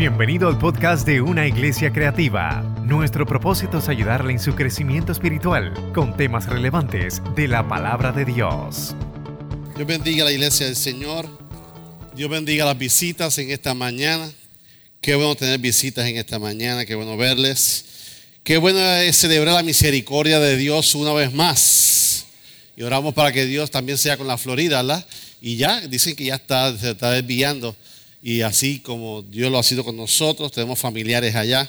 Bienvenido al podcast de Una Iglesia Creativa. Nuestro propósito es ayudarle en su crecimiento espiritual con temas relevantes de la palabra de Dios. Dios bendiga a la iglesia del Señor. Dios bendiga las visitas en esta mañana. Qué bueno tener visitas en esta mañana, qué bueno verles. Qué bueno es celebrar la misericordia de Dios una vez más. Y oramos para que Dios también sea con la Florida. Y ya, dicen que ya está, se está desviando. Y así como Dios lo ha sido con nosotros, tenemos familiares allá,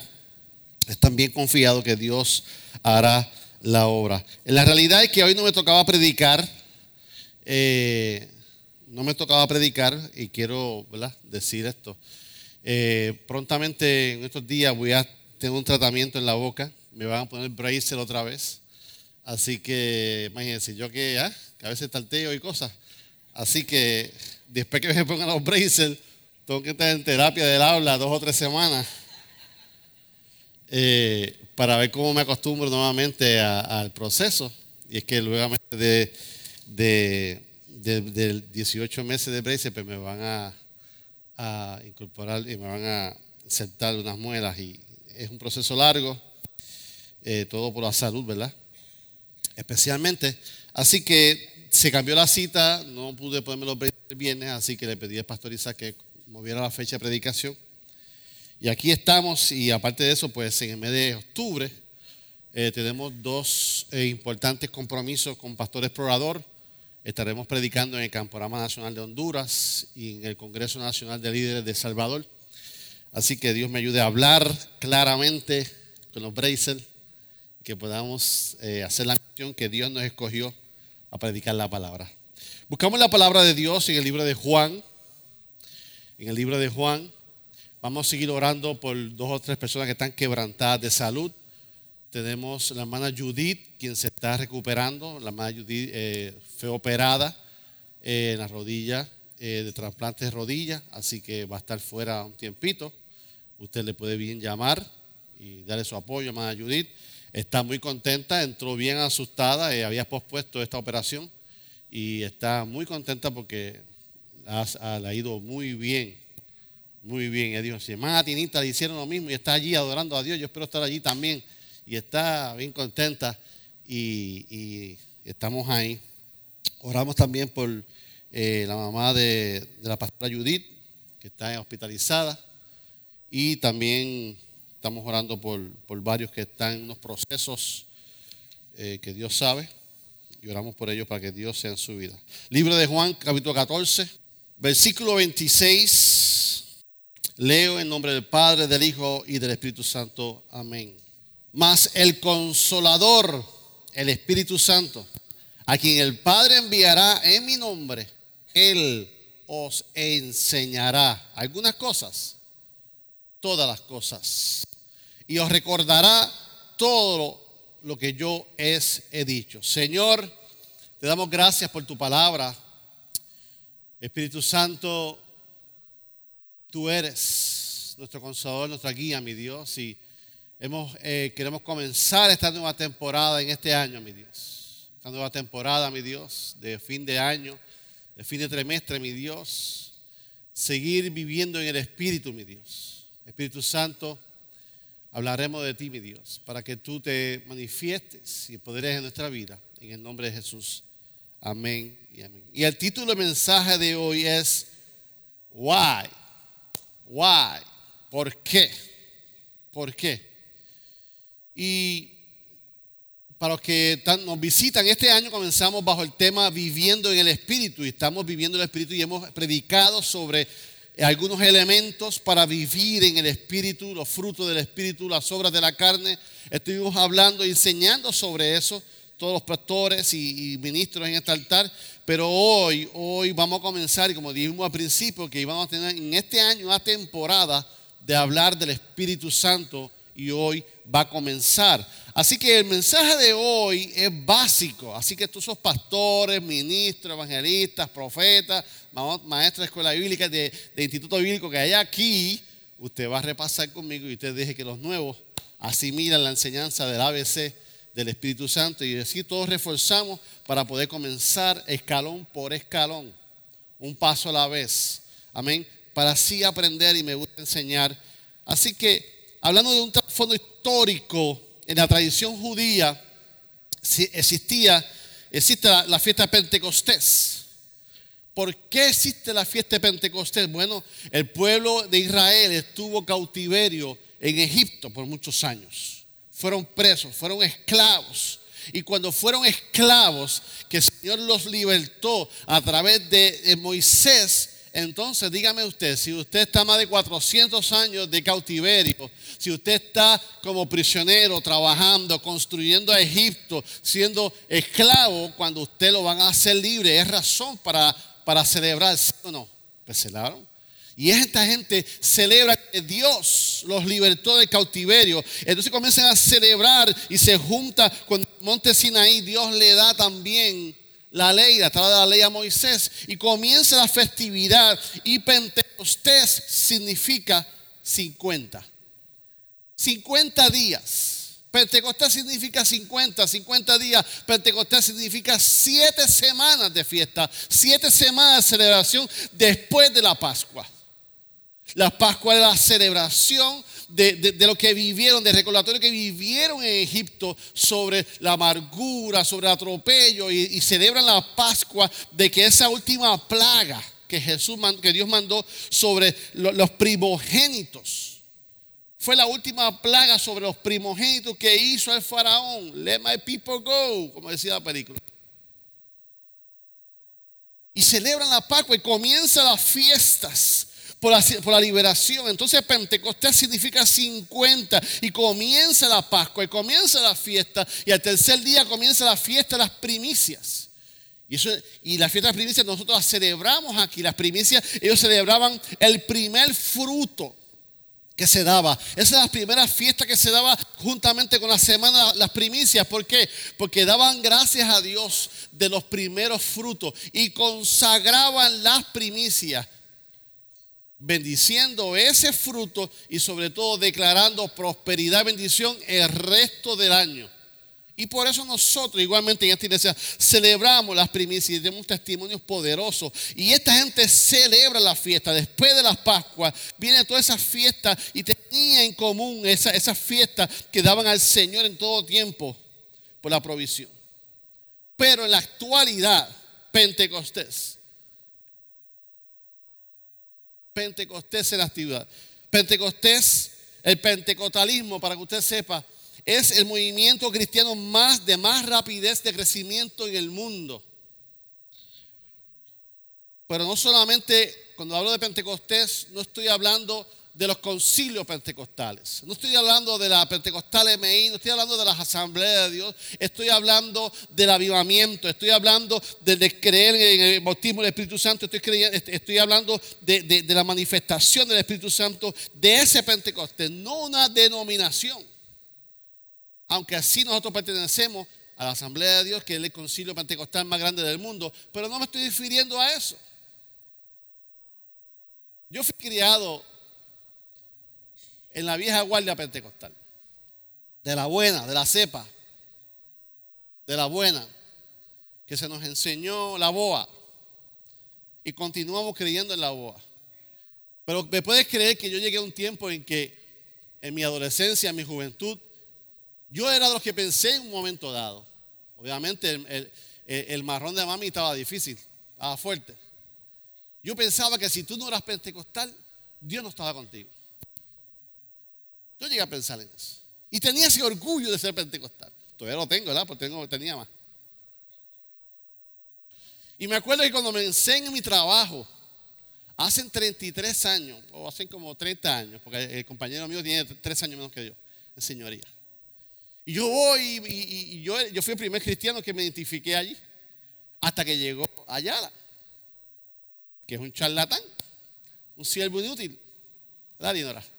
están bien confiados que Dios hará la obra. En la realidad es que hoy no me tocaba predicar, eh, no me tocaba predicar y quiero decir esto. Eh, prontamente en estos días voy a tener un tratamiento en la boca, me van a poner bracer otra vez. Así que imagínense, yo que, ah, que a veces talteo y cosas. Así que después que me pongan los braces, tengo que estar en terapia del habla dos o tres semanas eh, para ver cómo me acostumbro nuevamente al proceso. Y es que luego de, de, 18 meses de brace, pues me van a, incorporar y me van a insertar unas muelas. Y es un proceso largo, eh, todo por la salud, ¿verdad? Especialmente. Así que se cambió la cita, no pude ponerme los braces el viernes, así que le pedí al pastor Isaac que moviera la fecha de predicación. Y aquí estamos, y aparte de eso, pues en el mes de octubre eh, tenemos dos eh, importantes compromisos con Pastor Explorador. Estaremos predicando en el Camporama Nacional de Honduras y en el Congreso Nacional de Líderes de Salvador. Así que Dios me ayude a hablar claramente con los Bracer, que podamos eh, hacer la misión que Dios nos escogió a predicar la palabra. Buscamos la palabra de Dios en el libro de Juan, en el libro de Juan. Vamos a seguir orando por dos o tres personas que están quebrantadas de salud. Tenemos la hermana Judith, quien se está recuperando. La hermana Judith eh, fue operada eh, en la rodilla, eh, de trasplante de rodilla, así que va a estar fuera un tiempito. Usted le puede bien llamar y darle su apoyo, hermana Judith. Está muy contenta, entró bien asustada, había pospuesto esta operación y está muy contenta porque le ha ido muy bien, muy bien. Y dijo, si hermana Tinita le hicieron lo mismo y está allí adorando a Dios, yo espero estar allí también. Y está bien contenta y, estamos ahí. Oramos también por eh, la mamá de, la pastora Judith, que está hospitalizada. Y también estamos orando por, varios que están en unos procesos eh, que Dios sabe. Y oramos por ellos para que Dios sea en su vida. Libro de Juan, capítulo 14. Versículo 26. Leo en nombre del Padre, del Hijo y del Espíritu Santo. Amén. Mas el consolador, el Espíritu Santo, a quien el Padre enviará en mi nombre, Él os enseñará algunas cosas, todas las cosas, y os recordará todo lo que yo he dicho. Señor, te damos gracias por tu palabra. Espíritu Santo, tú eres nuestro consolador, nuestra guía, mi Dios, y eh, queremos comenzar esta nueva temporada en este año, mi Dios. Esta nueva temporada, mi Dios, de fin de año, de fin de trimestre, mi Dios. Seguir viviendo en el Espíritu, mi Dios. Espíritu Santo, hablaremos de ti, mi Dios, para que tú te manifiestes y poderes en nuestra vida. En el nombre de Jesús. Amén y el título del mensaje de hoy es Why? Why? ¿Por qué? ¿Por qué? Y para los que nos visitan, este año comenzamos bajo el tema Viviendo en el Espíritu y estamos viviendo el Espíritu y hemos predicado sobre algunos elementos para vivir en el Espíritu, los frutos del Espíritu, las obras de la carne. Estuvimos hablando, enseñando sobre eso, todos los pastores y, ministros en este altar. Pero hoy, hoy vamos a comenzar, y como dijimos al principio, que íbamos a tener en este año una temporada de hablar del Espíritu Santo y hoy va a comenzar. Así que el mensaje de hoy es básico. Así que tú sos pastores, ministros, evangelistas, profetas, maestros de escuela bíblica, de, de instituto bíblico que hay aquí. Usted va a repasar conmigo y usted deje que los nuevos asimilen la enseñanza del ABC del Espíritu Santo y así todos reforzamos para poder comenzar escalón por escalón, un paso a la vez. Amén. Para así aprender y me gusta enseñar Así que, hablando de un trasfondo histórico, en la tradición judía existía, existe la, fiesta de Pentecostés. ¿Por qué existe la fiesta de Pentecostés? Bueno, el pueblo de Israel estuvo cautiverio en Egipto por muchos años. Fueron presos, fueron esclavos. Y cuando fueron esclavos, que el Señor los libertó a través de Moisés, entonces dígame usted, si usted está más de 400 años de cautiverio, si usted está como prisionero trabajando, construyendo a Egipto, siendo esclavo, cuando usted lo van a hacer libre, es razón para, para celebrar, ¿sí o no? Pues celebraron. Y esta gente celebra que Dios los libertó del cautiverio. Entonces comienzan a celebrar y se junta con el monte Sinaí. Dios le da también la ley, la de la ley a Moisés y comienza la festividad y Pentecostés significa 50. 50 días. Pentecostés significa 50, 50 días. Pentecostés significa 7 semanas de fiesta, 7 semanas de celebración después de la Pascua. La Pascua es la celebración de, lo que vivieron, del recordatorio que vivieron en Egipto sobre la amargura, sobre el atropello y, celebran la Pascua de que esa última plaga que Jesús que Dios mandó sobre los primogénitos fue la última plaga sobre los primogénitos que hizo el faraón. Let my people go, como decía la película. Y celebran la Pascua y comienzan las fiestas por la, liberación. Entonces Pentecostés significa 50 y comienza la Pascua y comienza la fiesta y al tercer día comienza la fiesta de las primicias. Y, eso, y la fiesta de las primicias nosotros las celebramos aquí. Las primicias, ellos celebraban el primer fruto que se daba. Esa es la primera fiesta que se daba juntamente con la semana, las primicias. ¿Por qué? Porque daban gracias a Dios de los primeros frutos y consagraban las primicias bendiciendo ese fruto y sobre todo declarando prosperidad bendición el resto del año. Y por eso nosotros igualmente en esta iglesia celebramos las primicias y tenemos testimonios poderosos. Y esta gente celebra la fiesta. Después de las Pascuas viene toda esa fiesta y tenía en común esa, esa fiesta que daban al Señor en todo tiempo por la provisión. Pero en la actualidad, Pentecostés Pentecostés en la actividad. Pentecostés, el pentecostalismo, para que usted sepa, es el movimiento cristiano más de más rapidez de crecimiento en el mundo. Pero no solamente cuando hablo de Pentecostés, no estoy hablando de los concilios pentecostales. No estoy hablando de la pentecostal MI, no estoy hablando de las asambleas de Dios, estoy hablando del avivamiento, estoy hablando de, creer en el bautismo del Espíritu Santo, estoy, estoy hablando de, de la manifestación del Espíritu Santo, de ese Pentecostés, no una denominación. Aunque así nosotros pertenecemos a la Asamblea de Dios, que es el concilio pentecostal más grande del mundo, pero no me estoy refiriendo a eso. Yo fui criado en la vieja guardia pentecostal. De la buena, de la cepa. De la buena. Que se nos enseñó la boa. Y continuamos creyendo en la boa. Pero me puedes creer que yo llegué a un tiempo en que en mi adolescencia, en mi juventud, yo era de los que pensé en un momento dado. Obviamente el, marrón de mami estaba difícil, estaba fuerte. Yo pensaba que si tú no eras pentecostal, Dios no estaba contigo. Yo llegué a pensar en eso. Y tenía ese orgullo de ser pentecostal. Todavía lo tengo, ¿verdad? Porque tenía más. Y me acuerdo que cuando me enseñé mi trabajo, hace 33 años, o hace como 30 años, porque el compañero mío tiene 3 años menos que yo, en señoría. Y yo voy, y, yo, yo, fui el primer cristiano que me identifiqué allí, hasta que llegó Ayala, que es un charlatán, un siervo inútil. ¿Verdad, Dinora?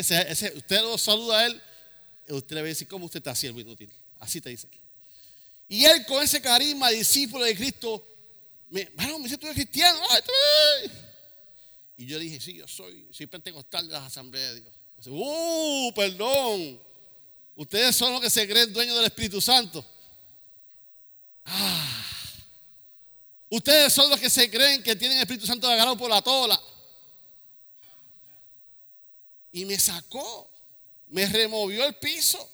Usted lo saluda a él, usted le va a decir, ¿cómo usted está siervo inútil? Así te dice. Y él con ese carisma, discípulo de Cristo, me, bueno, me dice, tú eres cristiano. y yo dije, sí, yo soy, soy pentecostal de las asambleas de Dios. dice, uh, perdón. Ustedes son los que se creen dueños del Espíritu Santo. Ah. Ustedes son los que se creen que tienen el Espíritu Santo agarrado por la tola. Y me sacó, me removió el piso.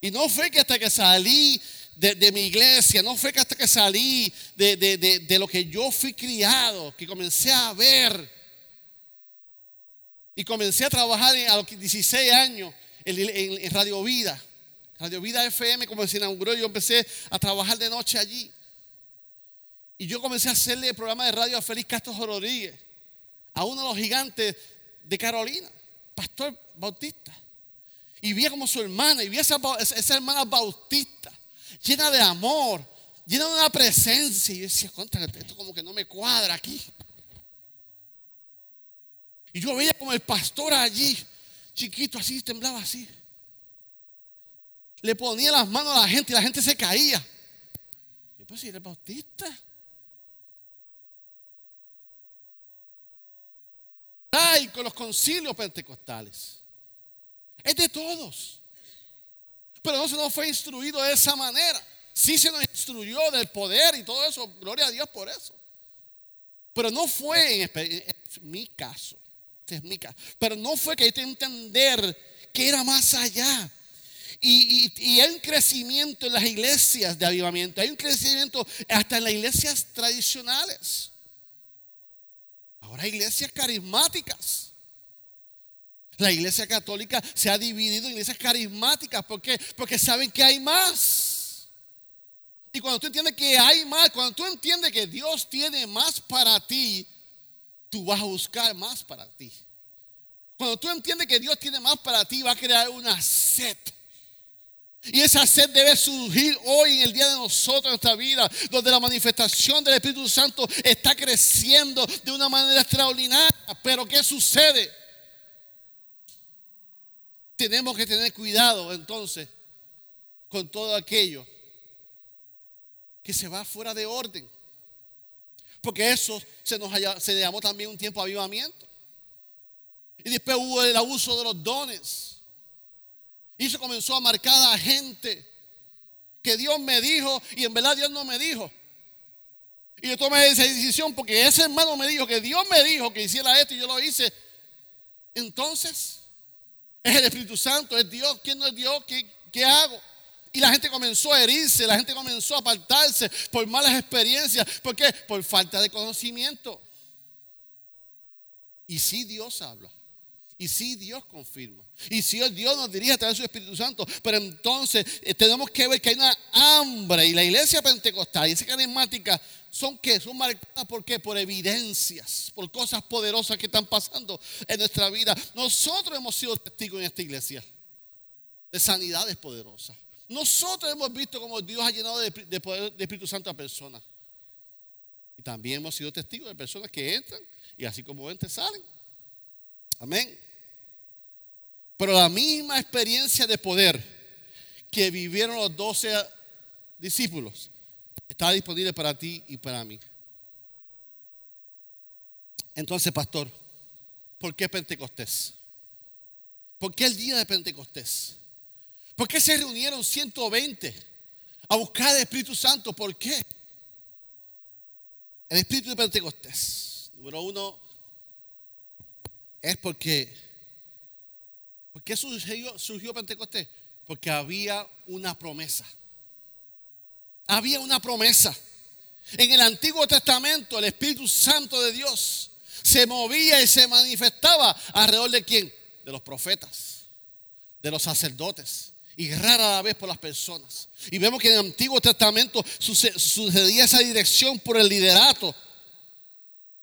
Y no fue que hasta que salí de, mi iglesia, no fue que hasta que salí de, de, lo que yo fui criado, que comencé a ver. Y comencé a trabajar a los 16 años en, Radio Vida. Radio Vida FM, como se inauguró, yo empecé a trabajar de noche allí. Y yo comencé a hacerle el programa de radio a Félix Castro Rodríguez, a uno de los gigantes de Carolina, Pastor Bautista. Y vi como su hermana, y vi esa, esa hermana bautista, llena de amor, llena de una presencia. Y yo decía, contra, esto como que no me cuadra aquí. Y yo veía como el pastor allí, chiquito, así, temblaba así. Le ponía las manos a la gente y la gente se caía. Yo pues si eres bautista. Ay, con los concilios pentecostales. Es de todos. Pero no se nos fue instruido de esa manera. Sí se nos instruyó del poder y todo eso. Gloria a Dios por eso. Pero no fue en, mi caso. Este es mi caso. Pero no fue que hay que entender que era más allá. Y, y, hay un crecimiento en las iglesias de avivamiento. Hay un crecimiento hasta en las iglesias tradicionales. Ahora iglesias carismáticas. La iglesia católica se ha dividido en iglesias carismáticas. ¿Por qué? Porque saben que hay más. Y cuando tú entiendes que hay más, cuando tú entiendes que Dios tiene más para ti, tú vas a buscar más para ti. Cuando tú entiendes que Dios tiene más para ti, va a crear una sed. Y esa sed debe surgir hoy en el día de nosotros, en nuestra vida, donde la manifestación del Espíritu Santo está creciendo de una manera extraordinaria. Pero ¿qué sucede? tenemos que tener cuidado entonces con todo aquello que se va fuera de orden. Porque eso se nos se llamó también un tiempo avivamiento. Y después hubo el abuso de los dones. Y se comenzó a marcar a gente que Dios me dijo y en verdad Dios no me dijo. Y yo tomé esa decisión porque ese hermano me dijo que Dios me dijo que hiciera esto y yo lo hice. Entonces, es el Espíritu Santo, es Dios. ¿Quién no es Dios? ¿Qué, hago? Y la gente comenzó a herirse, la gente comenzó a apartarse por malas experiencias. ¿Por qué? Por falta de conocimiento. Y si Dios habla. Y si Dios confirma. Y si Dios nos dirige a través de su Espíritu Santo. Pero entonces eh, tenemos que ver que hay una hambre. Y la iglesia pentecostal y esa carismática son que son marcadas por qué? Por evidencias, por cosas poderosas que están pasando en nuestra vida. Nosotros hemos sido testigos en esta iglesia de sanidades poderosas. Nosotros hemos visto cómo Dios ha llenado de, poder de Espíritu Santo a personas. Y también hemos sido testigos de personas que entran y así como entran salen. Amén. Pero la misma experiencia de poder que vivieron los doce discípulos está disponible para ti y para mí. Entonces, pastor, ¿por qué Pentecostés? ¿Por qué el día de Pentecostés? ¿Por qué se reunieron 120 a buscar el Espíritu Santo? ¿Por qué? El Espíritu de Pentecostés, número uno, es porque, ¿por qué surgió, surgió Pentecostés? Porque había una promesa había una promesa. En el Antiguo Testamento el Espíritu Santo de Dios se movía y se manifestaba alrededor de quién? De los profetas, de los sacerdotes y rara vez por las personas. Y vemos que en el Antiguo Testamento sucedía esa dirección por el liderato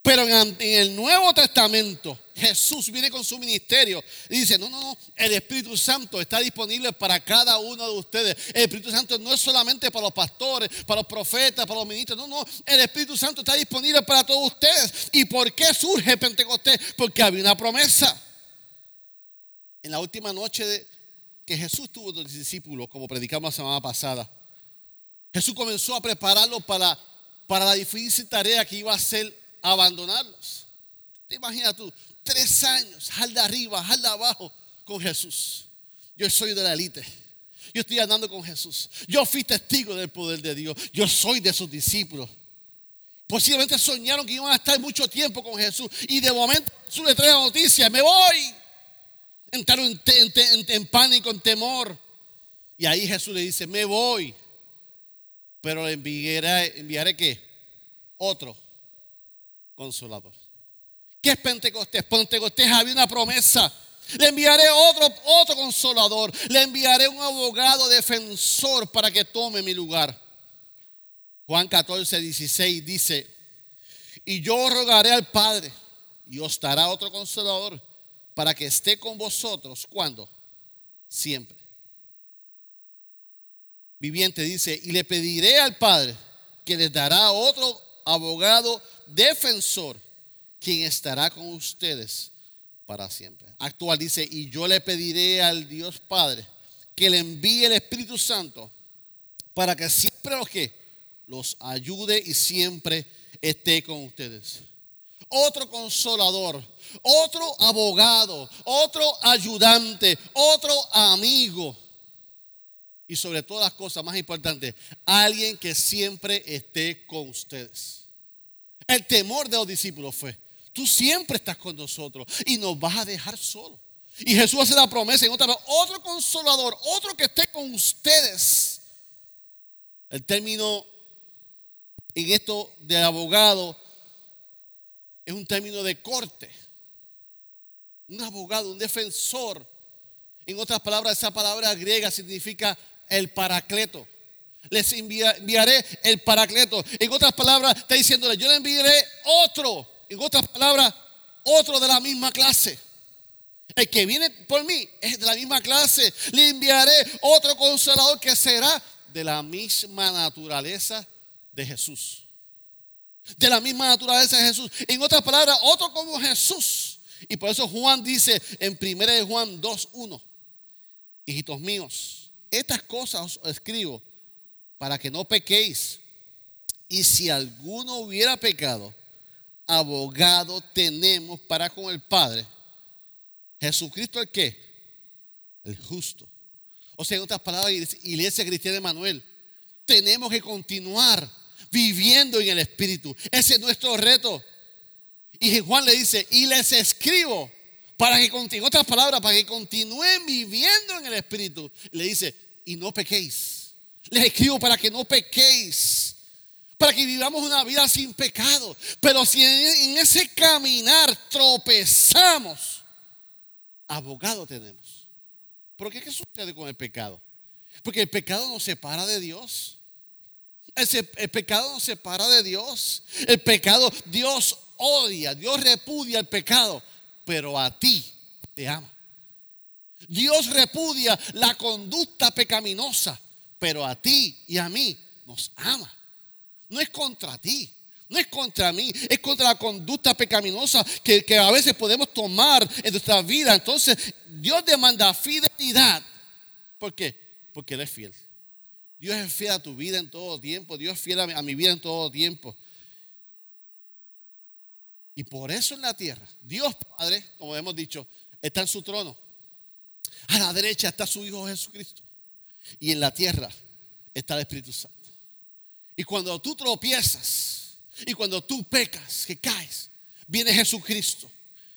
pero en, el Nuevo Testamento Jesús viene con su ministerio y dice, no, no, no, el Espíritu Santo está disponible para cada uno de ustedes. El Espíritu Santo no es solamente para los pastores, para los profetas, para los ministros, no, no, el Espíritu Santo está disponible para todos ustedes. ¿Y por qué surge Pentecostés? Porque había una promesa. En la última noche de, que Jesús tuvo los discípulos, como predicamos la semana pasada, Jesús comenzó a prepararlos para, para la difícil tarea que iba a ser abandonarlos. ¿Te imaginas tú? Tres años, jalda arriba, jalda abajo con Jesús. Yo soy de la élite. Yo estoy andando con Jesús. Yo fui testigo del poder de Dios. Yo soy de sus discípulos. Posiblemente soñaron que iban a estar mucho tiempo con Jesús. Y de momento Jesús le trae la noticia, me voy. Entraron en, pánico, en temor. Y ahí Jesús le dice, me voy. Pero le enviaré, enviaré qué? Otro consolador. ¿Qué es Pentecostés? Pentecostés había una promesa. Le enviaré otro, otro consolador. Le enviaré un abogado defensor para que tome mi lugar. Juan 14, 16 dice, y yo rogaré al Padre y os dará otro consolador para que esté con vosotros. ¿Cuándo? Siempre. Viviente dice, y le pediré al Padre que les dará otro abogado defensor, quien estará con ustedes para siempre. Actual dice, y yo le pediré al Dios Padre que le envíe el Espíritu Santo para que siempre los que los ayude y siempre esté con ustedes. Otro consolador, otro abogado, otro ayudante, otro amigo. Y sobre todas las cosas más importantes, alguien que siempre esté con ustedes. El temor de los discípulos fue, tú siempre estás con nosotros y nos vas a dejar solos. Y Jesús hace la promesa en otra otro consolador, otro que esté con ustedes. El término en esto de abogado es un término de corte. Un abogado, un defensor. En otras palabras, esa palabra griega significa el paracleto. Les enviaré el paracleto. En otras palabras, está diciéndole, yo le enviaré otro. En otras palabras, otro de la misma clase. El que viene por mí es de la misma clase. Le enviaré otro consolador que será de la misma naturaleza de Jesús. De la misma naturaleza de Jesús. En otras palabras, otro como Jesús. Y por eso Juan dice en 1 Juan 2.1, hijitos míos, estas cosas os escribo para que no pequéis. Y si alguno hubiera pecado, abogado tenemos para con el Padre. Jesucristo el qué? El justo. O sea, en otras palabras, Iglesia Cristiana de Manuel, tenemos que continuar viviendo en el Espíritu. Ese es nuestro reto. Y Juan le dice, y les escribo para que continúen, otras palabras, para que continúen viviendo en el Espíritu. Le dice, y no pequéis. Les escribo para que no pequéis. Para que vivamos una vida sin pecado. Pero si en, ese caminar tropezamos, abogado tenemos. ¿Por qué qué sucede con el pecado? Porque el pecado nos separa de Dios el pecado nos separa de Dios. El pecado, Dios odia, Dios repudia el pecado, pero a ti te ama. Dios repudia la conducta pecaminosa, pero a ti y a mí nos ama. No es contra ti, no es contra mí, es contra la conducta pecaminosa que, a veces podemos tomar en nuestra vida. Entonces, Dios demanda fidelidad. ¿Por qué? Porque Él es fiel. Dios es fiel a tu vida en todo tiempo. Dios es fiel a mi, vida en todo tiempo. Y por eso en la tierra, Dios Padre, como hemos dicho, está en su trono. A la derecha está su Hijo Jesucristo. Y en la tierra está el Espíritu Santo. Y cuando tú tropiezas y cuando tú pecas, que caes, viene Jesucristo.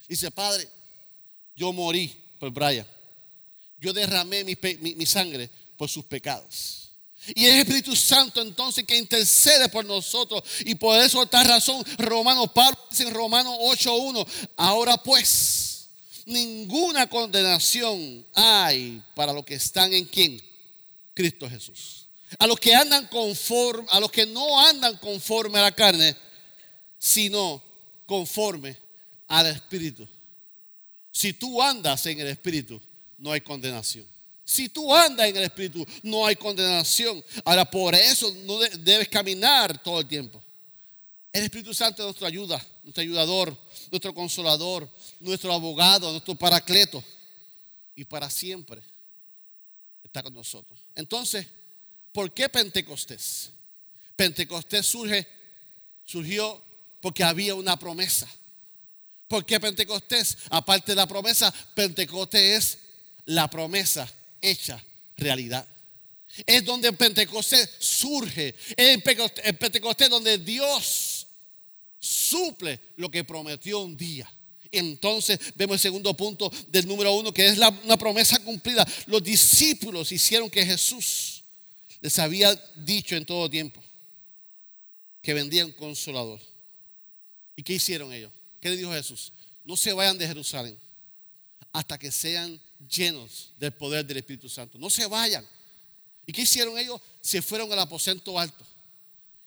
Dice, Padre, yo morí por Brian. Yo derramé mi sangre por sus pecados. Y es el Espíritu Santo entonces que intercede por nosotros. Y por eso esta razón, Romano Pablo dice en Romanos 8.1, ahora pues, ninguna condenación hay para los que están en quién? Cristo Jesús. A los que andan conforme, a los que no andan conforme a la carne, sino conforme al Espíritu. Si tú andas en el Espíritu, no hay condenación. Si tú andas en el Espíritu, no hay condenación. Ahora, por eso no debes caminar todo el tiempo. El Espíritu Santo es nuestra ayuda, nuestro ayudador, nuestro consolador, nuestro abogado, nuestro paracleto. Y para siempre está con nosotros. Entonces, ¿por qué Pentecostés? Pentecostés surge, surgió porque había una promesa. ¿Por qué Pentecostés? Aparte de la promesa, Pentecostés es la promesa hecha realidad. Es donde Pentecostés surge. Es en Pentecostés donde Dios suple lo que prometió un día. Entonces vemos el segundo punto del número uno, que es una promesa cumplida. Los discípulos hicieron que Jesús les había dicho en todo tiempo que vendía un consolador. ¿Y qué hicieron ellos? ¿Qué le dijo Jesús? No se vayan de Jerusalén hasta que sean llenos del poder del Espíritu Santo. No se vayan. ¿Y qué hicieron ellos? Se fueron al aposento alto.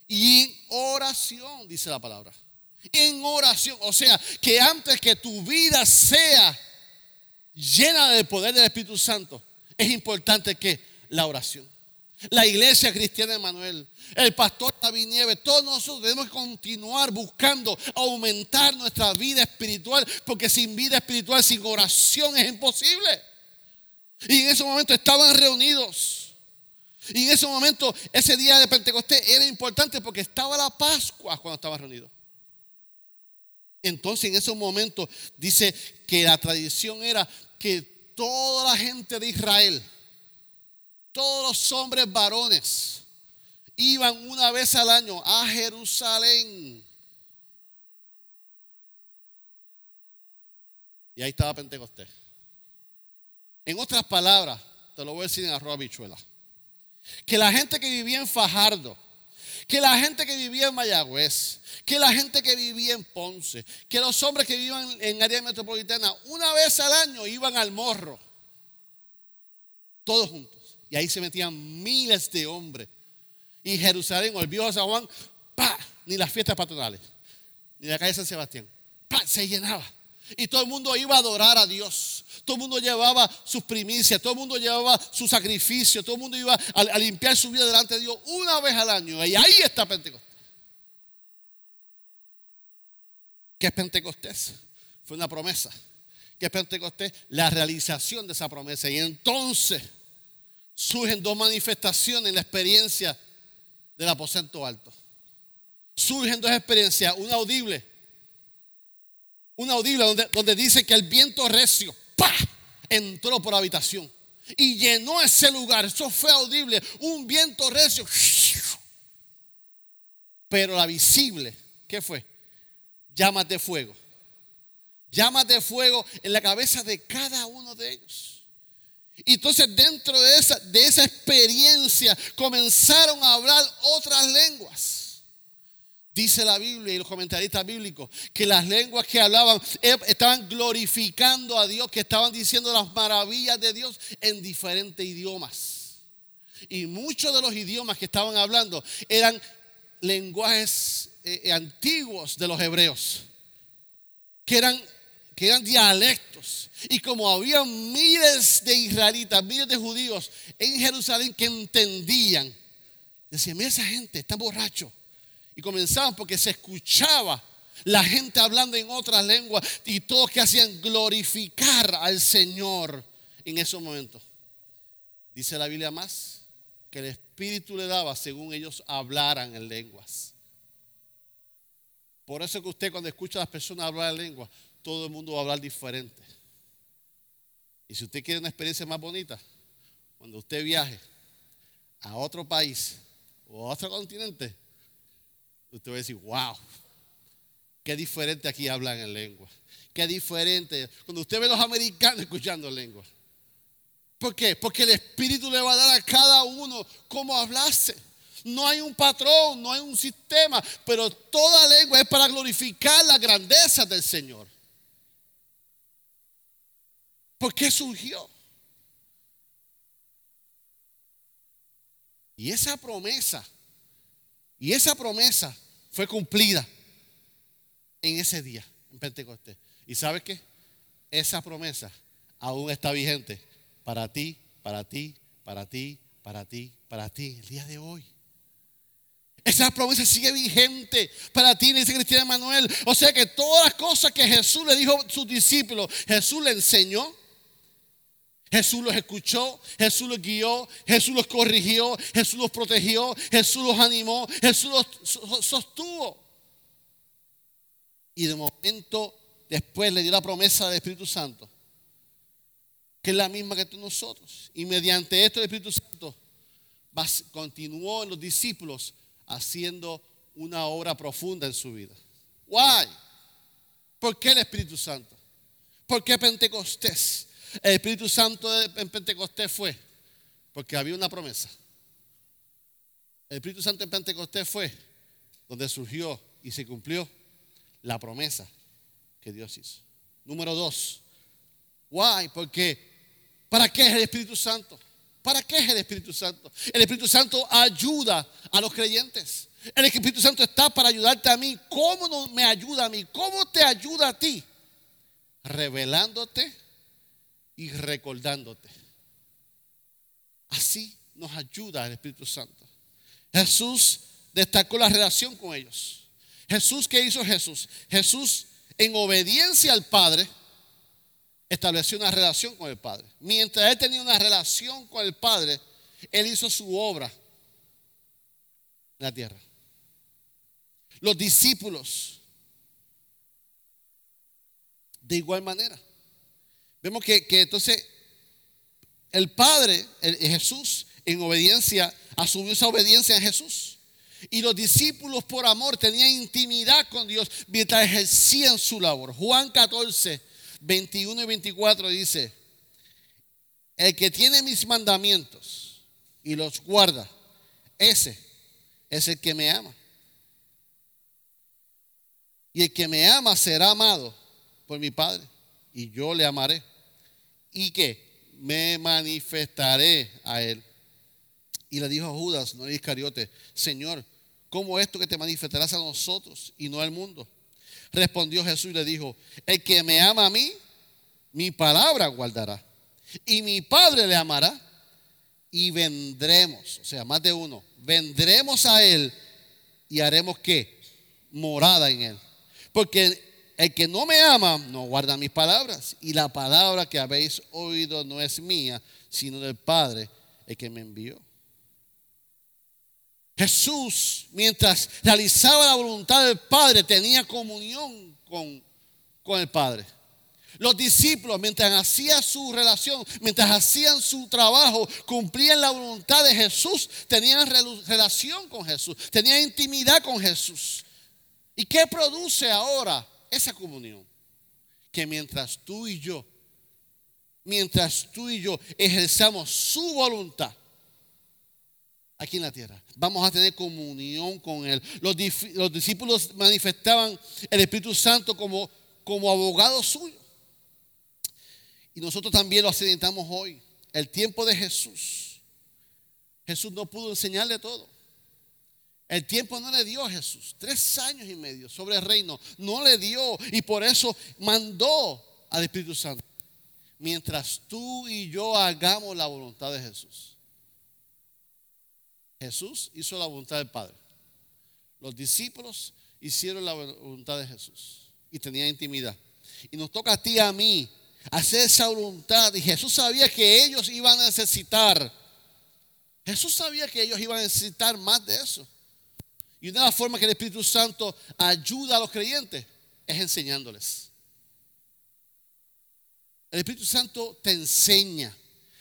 Y en oración, dice la palabra. En oración. O sea, que antes que tu vida sea llena del poder del Espíritu Santo, es importante que la oración. La iglesia cristiana de Manuel, el pastor David Nieves, todos nosotros debemos continuar buscando aumentar nuestra vida espiritual, porque sin vida espiritual, sin oración es imposible. Y en ese momento estaban reunidos. Y en ese momento, ese día de Pentecostés era importante porque estaba la Pascua cuando estaban reunidos. Entonces, en ese momento dice que la tradición era que toda la gente de Israel, todos los hombres varones, iban una vez al año a Jerusalén. Y ahí estaba Pentecostés. En otras palabras, te lo voy a decir en arroba bichuela. Que la gente que vivía en Fajardo, que la gente que vivía en Mayagüez, que la gente que vivía en Ponce, que los hombres que vivían en área metropolitana, una vez al año iban al morro. Todos juntos. Y ahí se metían miles de hombres. Y Jerusalén, o el viejo San Juan, ¡pa! Ni las fiestas patronales, ni la calle San Sebastián, ¡pa! Se llenaba. Y todo el mundo iba a adorar a Dios. Todo el mundo llevaba sus primicias, todo el mundo llevaba su sacrificio, todo el mundo iba a, limpiar su vida delante de Dios una vez al año. Y ahí está Pentecostés. ¿Qué es Pentecostés? Fue una promesa. ¿Qué es Pentecostés? La realización de esa promesa. Y entonces surgen dos manifestaciones en la experiencia del aposento alto. Surgen dos experiencias, una audible una audible donde, donde dice que el viento recio entró por habitación y llenó ese lugar. Eso fue audible, un viento recio. Pero la visible, ¿qué fue? Llamas de fuego. Llamas de fuego en la cabeza de cada uno de ellos. Y entonces dentro de esa, de esa experiencia comenzaron a hablar otras lenguas. Dice la Biblia y los comentaristas bíblicos que las lenguas que hablaban eh, estaban glorificando a Dios, que estaban diciendo las maravillas de Dios en diferentes idiomas. Y muchos de los idiomas que estaban hablando eran lenguajes eh, eh, antiguos de los hebreos, que eran, que eran dialectos. Y como había miles de israelitas, miles de judíos en Jerusalén que entendían, decían, mira esa gente, está borracho y comenzaban porque se escuchaba la gente hablando en otras lenguas y todos que hacían glorificar al Señor en esos momentos. Dice la Biblia más que el Espíritu le daba según ellos hablaran en lenguas. Por eso que usted cuando escucha a las personas hablar en lenguas, todo el mundo va a hablar diferente. Y si usted quiere una experiencia más bonita, cuando usted viaje a otro país o a otro continente, usted va a decir, wow, qué diferente aquí hablan en lengua. Qué diferente. Cuando usted ve a los americanos escuchando lengua. ¿Por qué? Porque el Espíritu le va a dar a cada uno cómo hablarse. No hay un patrón, no hay un sistema, pero toda lengua es para glorificar la grandeza del Señor. ¿Por qué surgió? Y esa promesa, y esa promesa fue cumplida en ese día, en Pentecostés. ¿Y sabes qué? Esa promesa aún está vigente para ti, para ti, para ti, para ti, para ti, el día de hoy. Esa promesa sigue vigente para ti, dice Cristiano Manuel. O sea que todas las cosas que Jesús le dijo a sus discípulos, Jesús le enseñó. Jesús los escuchó, Jesús los guió, Jesús los corrigió, Jesús los protegió, Jesús los animó, Jesús los sostuvo. Y de momento después le dio la promesa del Espíritu Santo, que es la misma que nosotros. Y mediante esto el Espíritu Santo continuó en los discípulos haciendo una obra profunda en su vida. Why? ¿Por qué el Espíritu Santo? ¿Por qué Pentecostés? El Espíritu Santo en Pentecostés fue porque había una promesa. El Espíritu Santo en Pentecostés fue donde surgió y se cumplió la promesa que Dios hizo. Número dos. Why? Porque ¿para qué es el Espíritu Santo? ¿Para qué es el Espíritu Santo? El Espíritu Santo ayuda a los creyentes. El Espíritu Santo está para ayudarte a mí. ¿Cómo no me ayuda a mí? ¿Cómo te ayuda a ti? Revelándote y recordándote. Así nos ayuda el Espíritu Santo. Jesús destacó la relación con ellos. Jesús, ¿qué hizo Jesús? Jesús, en obediencia al Padre, estableció una relación con el Padre. Mientras él tenía una relación con el Padre, él hizo su obra en la tierra. Los discípulos, de igual manera. Vemos que, entonces el Padre, Jesús, en obediencia, asumió esa obediencia en Jesús. Y los discípulos por amor tenían intimidad con Dios mientras ejercían su labor. Juan 14, 21 y 24 dice, el que tiene mis mandamientos y los guarda, ese es el que me ama. Y el que me ama será amado por mi Padre, y yo le amaré. Y que me manifestaré a él. Y le dijo a Judas, no Iscariote, Señor, ¿cómo esto que te manifestarás a nosotros y no al mundo? Respondió Jesús y le dijo, el que me ama a mí, mi palabra guardará. Y mi Padre le amará y vendremos, o sea, más de uno, vendremos a Él y haremos que morada en Él. Porque el que no me ama no guarda mis palabras. Y la palabra que habéis oído no es mía, sino del Padre, el que me envió. Jesús, mientras realizaba la voluntad del Padre, tenía comunión con, con el Padre. Los discípulos, mientras hacían su relación, mientras hacían su trabajo, cumplían la voluntad de Jesús, tenían relación con Jesús, tenían intimidad con Jesús. ¿Y qué produce ahora esa comunión? Que mientras tú y yo, mientras tú y yo ejerzamos su voluntad, aquí en la tierra. Vamos a tener comunión con Él. Los, discípulos manifestaban el Espíritu Santo como, como abogado suyo. Y nosotros también lo accidentamos hoy. El tiempo de Jesús. Jesús no pudo enseñarle todo. El tiempo no le dio a Jesús. Tres años y medio sobre el reino. No le dio. Y por eso mandó al Espíritu Santo. Mientras tú y yo hagamos la voluntad de Jesús. Jesús hizo la voluntad del Padre. Los discípulos hicieron la voluntad de Jesús y tenían intimidad. Y nos toca a ti y a mí hacer esa voluntad. Y Jesús sabía que ellos iban a necesitar. Jesús sabía que ellos iban a necesitar más de eso. Y una de las formas que el Espíritu Santo ayuda a los creyentes es enseñándoles. El Espíritu Santo te enseña.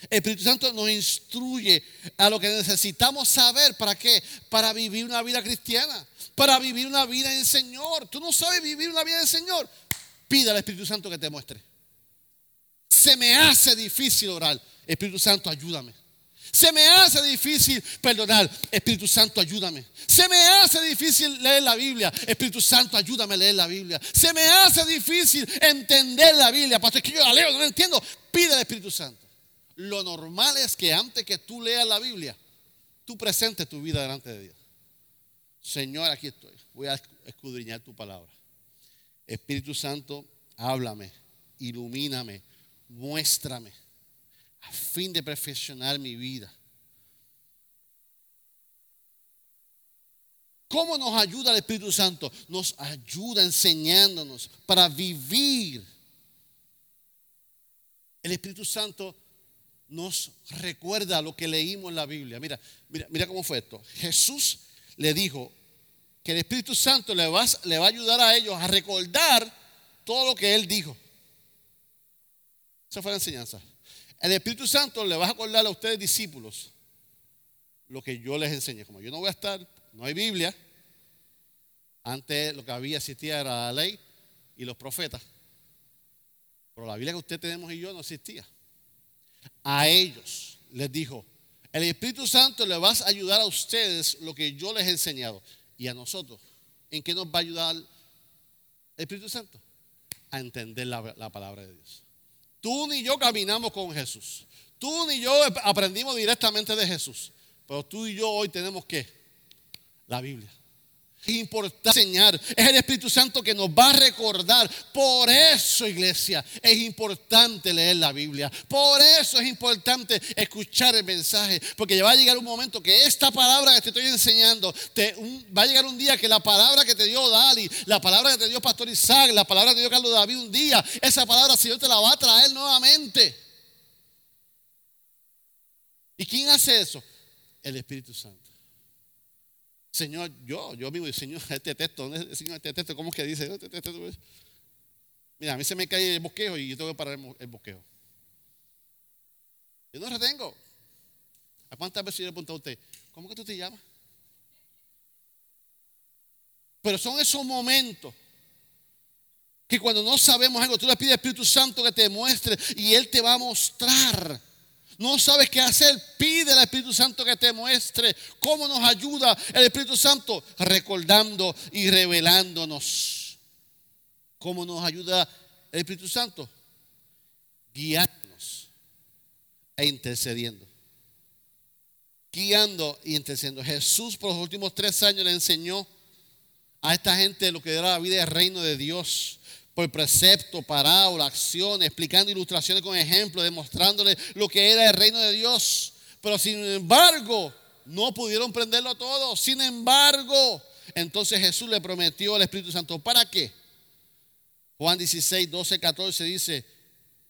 El Espíritu Santo nos instruye a lo que necesitamos saber. ¿Para qué? Para vivir una vida cristiana. Para vivir una vida en el Señor. Tú no sabes vivir una vida en el Señor. Pida al Espíritu Santo que te muestre. Se me hace difícil orar. Espíritu Santo, ayúdame. Se me hace difícil perdonar. Espíritu Santo, ayúdame. Se me hace difícil leer la Biblia. Espíritu Santo, ayúdame a leer la Biblia. Se me hace difícil entender la Biblia. Pastor, es que yo la leo, no la entiendo. Pide al Espíritu Santo. Lo normal es que antes que tú leas la Biblia, tú presentes tu vida delante de Dios. Señor, aquí estoy. Voy a escudriñar tu palabra. Espíritu Santo, háblame, ilumíname, muéstrame, a fin de perfeccionar mi vida. ¿Cómo nos ayuda el Espíritu Santo? Nos ayuda enseñándonos para vivir. El Espíritu Santo nos recuerda lo que leímos en la Biblia. Mira, mira, mira cómo fue esto. Jesús le dijo que el Espíritu Santo le va, a ayudar a ellos a recordar todo lo que Él dijo. Esa fue la enseñanza. El Espíritu Santo le va a acordar a ustedes discípulos lo que yo les enseñé. Como yo no voy a estar, no hay Biblia, Antes lo que había existía era la ley y los profetas. Pero la Biblia que usted tenemos y yo no existía. A ellos les dijo, el Espíritu Santo le va a ayudar a ustedes lo que yo les he enseñado. Y a nosotros, ¿en qué nos va a ayudar el Espíritu Santo? A entender la, la palabra de Dios. Tú ni yo caminamos con Jesús. Tú ni yo aprendimos directamente de Jesús. Pero tú y yo hoy tenemos que la Biblia. Importante enseñar. Es el Espíritu Santo que nos va a recordar. Por eso, iglesia, es importante leer la Biblia. Por eso es importante escuchar el mensaje. Porque va a llegar un momento que esta palabra que te estoy enseñando, va a llegar un día que la palabra que te dio Dali, la palabra que te dio Pastor Isaac, la palabra que te dio Carlos David un día, esa palabra Señor te la va a traer nuevamente. ¿Y quién hace eso? El Espíritu Santo. Señor, yo, yo mismo, Señor, este texto, Señor, este texto, ¿cómo es que dice? Este mira, a mí se me cae el bosquejo y yo tengo que parar el bosquejo. Yo no retengo. ¿A cuántas veces yo le he preguntado a usted, ¿cómo que tú te llamas? Pero son esos momentos que cuando no sabemos algo, tú le pides al Espíritu Santo que te muestre y Él te va a mostrar no sabes qué hacer, pide al Espíritu Santo que te muestre cómo nos ayuda el Espíritu Santo, recordando y revelándonos. ¿Cómo nos ayuda el Espíritu Santo? Guiándonos e intercediendo. Guiando y intercediendo. Jesús por los últimos tres años le enseñó a esta gente lo que era la vida del reino de Dios por precepto, parábola, acciones, explicando ilustraciones con ejemplos, demostrándole lo que era el reino de Dios. Pero sin embargo, no pudieron prenderlo todo. Sin embargo, entonces Jesús le prometió al Espíritu Santo. ¿Para qué? Juan 16, 12, 14 dice,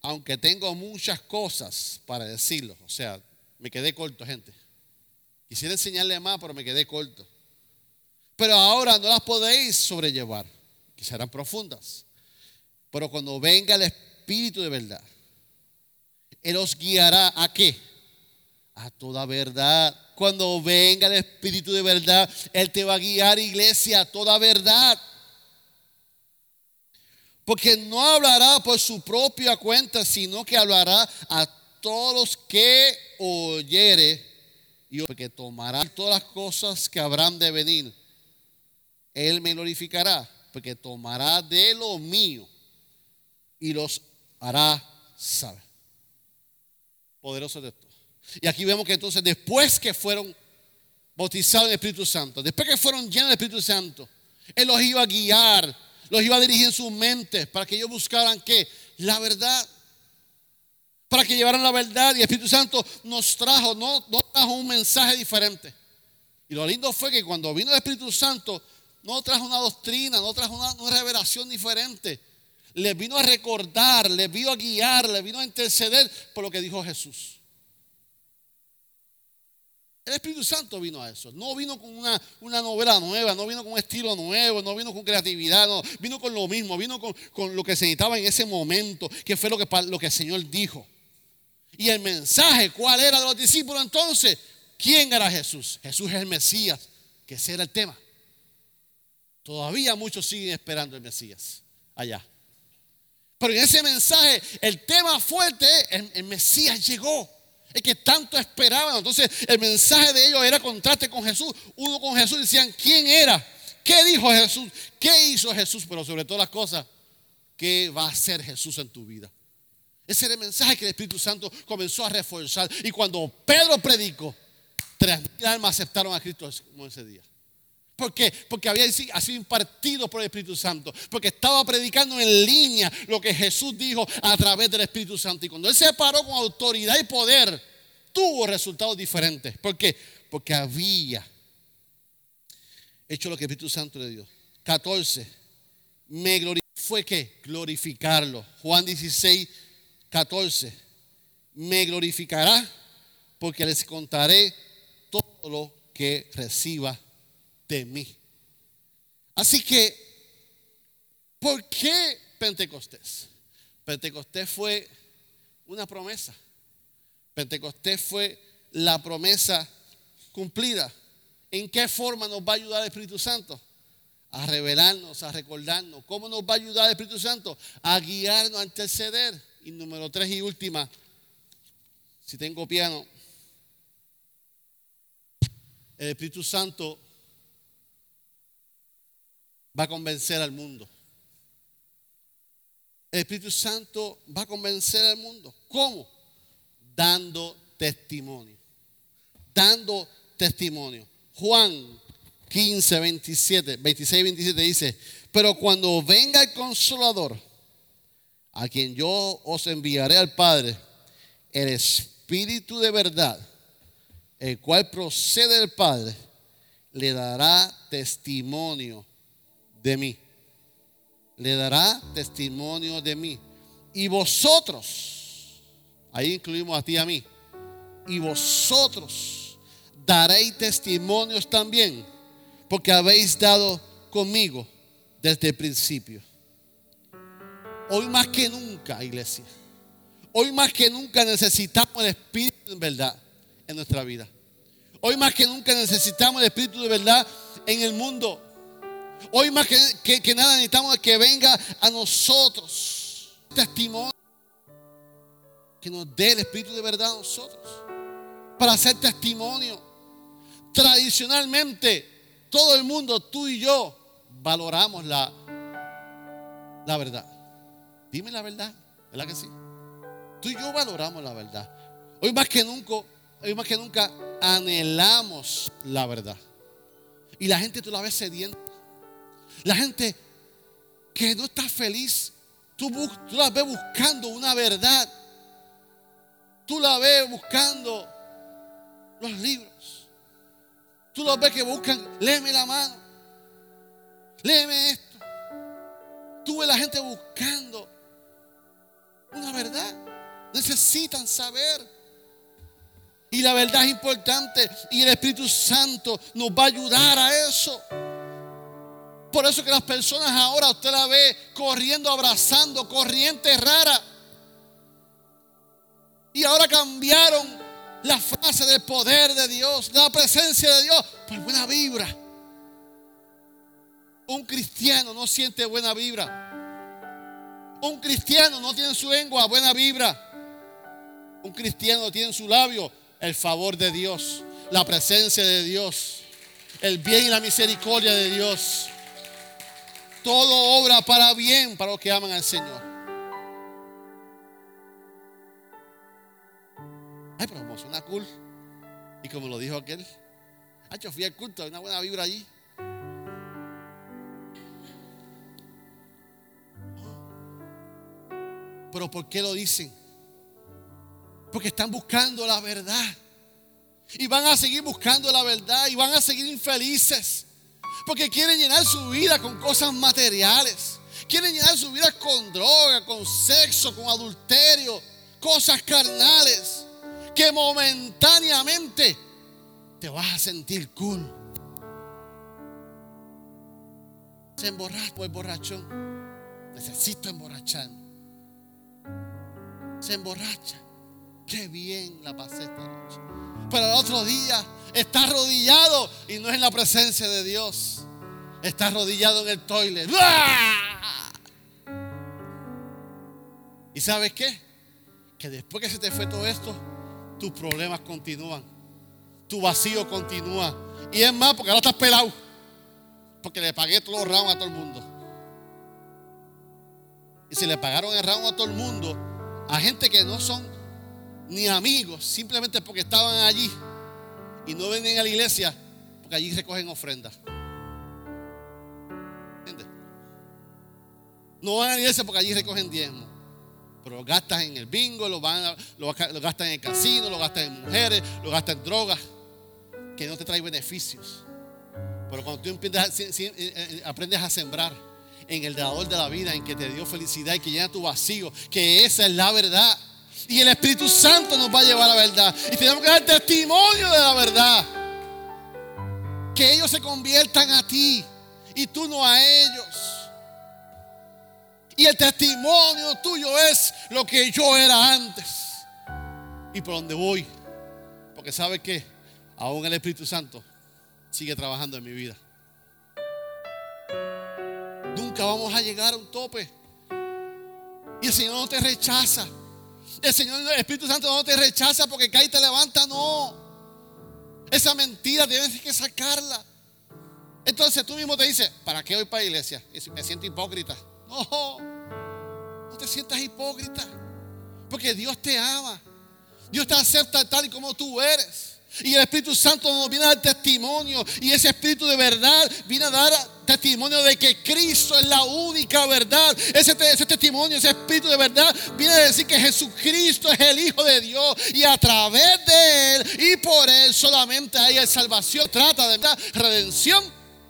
aunque tengo muchas cosas para decirlo. O sea, me quedé corto, gente. Quisiera enseñarle más, pero me quedé corto. Pero ahora no las podéis sobrellevar, que serán profundas. Pero cuando venga el Espíritu de verdad, Él os guiará a qué? A toda verdad. Cuando venga el Espíritu de verdad, Él te va a guiar, iglesia, a toda verdad. Porque no hablará por su propia cuenta, sino que hablará a todos los que oyere y porque tomará todas las cosas que habrán de venir. Él me glorificará, porque tomará de lo mío y los hará saber. Poderoso de esto. Y aquí vemos que entonces después que fueron bautizados en el Espíritu Santo, después que fueron llenos del Espíritu Santo, Él los iba a guiar, los iba a dirigir en sus mentes para que ellos buscaran qué? La verdad. Para que llevaran la verdad y el Espíritu Santo nos trajo, no, trajo un mensaje diferente. Y lo lindo fue que cuando vino el Espíritu Santo, no trajo una doctrina, no trajo una revelación diferente les vino a recordar, les vino a guiar, les vino a interceder por lo que dijo Jesús. El Espíritu Santo vino a eso. No vino con una, una, novela nueva, no vino con un estilo nuevo, no vino con creatividad, no, vino con lo mismo, vino con, lo que se necesitaba en ese momento, que fue lo que, lo que el Señor dijo. Y el mensaje, ¿cuál era de los discípulos entonces? ¿Quién era Jesús? Jesús es el Mesías, que ese era el tema. Todavía muchos siguen esperando el Mesías allá. Pero en ese mensaje, el tema fuerte es, el, Mesías llegó. El que tanto esperaban. Entonces, el mensaje de ellos era contraste con Jesús. Uno con Jesús decían, ¿quién era? ¿Qué dijo Jesús? ¿Qué hizo Jesús? Pero sobre todas las cosas, ¿qué va a hacer Jesús en tu vida? Ese era el mensaje que el Espíritu Santo comenzó a reforzar. Y cuando Pedro predicó, tres mil almas aceptaron a Cristo como ese día. ¿Por qué? Porque había sido impartido por el Espíritu Santo. Porque estaba predicando en línea lo que Jesús dijo a través del Espíritu Santo. Y cuando Él se paró con autoridad y poder, tuvo resultados diferentes. ¿Por qué? Porque había hecho lo que el Espíritu Santo le dio. 14. Me fue que glorificarlo. Juan 16, 14. Me glorificará porque les contaré todo lo que reciba de mí. Así que, ¿por qué Pentecostés? Pentecostés fue una promesa. Pentecostés fue la promesa cumplida. ¿En qué forma nos va a ayudar el Espíritu Santo? a revelarnos, a recordarnos. ¿Cómo nos va a ayudar el Espíritu Santo? A guiarnos, a interceder. Y número tres y última, si tengo piano, el Espíritu Santo va a convencer al mundo. El Espíritu Santo va a convencer al mundo. ¿Cómo? Dando testimonio. Dando testimonio. Juan 15, 27, 26 27 dice, pero cuando venga el consolador, a quien yo os enviaré al Padre, el Espíritu de verdad, el cual procede del Padre, le dará testimonio de mí. Le dará testimonio de mí. Y vosotros, ahí incluimos a ti y a mí, y vosotros daréis testimonios también, porque habéis dado conmigo desde el principio. Hoy más que nunca, iglesia, hoy más que nunca necesitamos el Espíritu en verdad en nuestra vida. Hoy más que nunca necesitamos el Espíritu de verdad en el mundo. Hoy más que, nada necesitamos que venga a nosotros testimonio. Que nos dé el Espíritu de verdad a nosotros. Para hacer testimonio. Tradicionalmente, todo el mundo, tú y yo, valoramos la, la verdad. Dime la verdad, ¿verdad que sí? Tú y yo valoramos la verdad. Hoy más que nunca, hoy más que nunca anhelamos la verdad. Y la gente tú la ves sedienta. La gente que no está feliz, tú, la ves buscando una verdad. Tú la ves buscando los libros. Tú los ves que buscan, léeme la mano. Léeme esto. Tú ves la gente buscando una verdad. Necesitan saber. Y la verdad es importante. Y el Espíritu Santo nos va a ayudar a eso. Por eso que las personas ahora usted la ve corriendo, abrazando, corriente rara. Y ahora cambiaron la frase del poder de Dios, la presencia de Dios, por buena vibra. Un cristiano no siente buena vibra. Un cristiano no tiene en su lengua buena vibra. Un cristiano tiene en su labio el favor de Dios, la presencia de Dios, el bien y la misericordia de Dios. Todo obra para bien para los que aman al Señor. Ay, pero como suena cool. Y como lo dijo aquel, ay, yo fui al culto, hay una buena vibra allí. Pero ¿por qué lo dicen? Porque están buscando la verdad. Y van a seguir buscando la verdad y van a seguir infelices. Porque quieren llenar su vida con cosas materiales. Quieren llenar su vida con droga, con sexo, con adulterio, cosas carnales. Que momentáneamente te vas a sentir cool. Se emborracha, pues borrachón. Necesito emborracharme. Se emborracha. Qué bien la pasé esta noche. Pero el otro día está arrodillado y no es en la presencia de Dios. Está arrodillado en el toilet. ¿Y sabes qué? Que después que se te fue todo esto, tus problemas continúan. Tu vacío continúa. Y es más, porque ahora estás pelado. Porque le pagué todos los rounds a todo el mundo. Y si le pagaron el round a todo el mundo, a gente que no son ni amigos, simplemente porque estaban allí y no vienen a la iglesia, porque allí recogen ofrendas. ¿Entiendes? No van a la iglesia porque allí recogen diezmo. Pero lo gastan en el bingo, lo, van lo, gastan en el casino, lo gastan en mujeres, lo gastan en drogas, que no te trae beneficios. Pero cuando tú eh, eh, aprendes a sembrar en el dador de la vida, en que te dio felicidad y que llena tu vacío, que esa es la verdad. Y el Espíritu Santo nos va a llevar a la verdad. Y tenemos que dar testimonio de la verdad. Que ellos se conviertan a ti y tú no a ellos. Y el testimonio tuyo es lo que yo era antes. Y por donde voy. Porque sabe que aún el Espíritu Santo sigue trabajando en mi vida. nunca vamos a llegar a un tope. Y el Señor no te rechaza. El Señor, el Espíritu Santo no te rechaza porque cae y te levanta, no. Esa mentira tienes que sacarla. Entonces tú mismo te dices, ¿para qué voy para la iglesia? Y me siento hipócrita. No, no te sientas hipócrita. Porque Dios te ama. Dios te acepta tal y como tú eres. Y el Espíritu Santo nos viene a dar testimonio. Y ese Espíritu de verdad viene a dar testimonio de que Cristo es la única verdad. Ese, testimonio, ese Espíritu de verdad viene a decir que Jesucristo es el Hijo de Dios. Y a través de Él y por Él solamente hay salvación. Trata de redención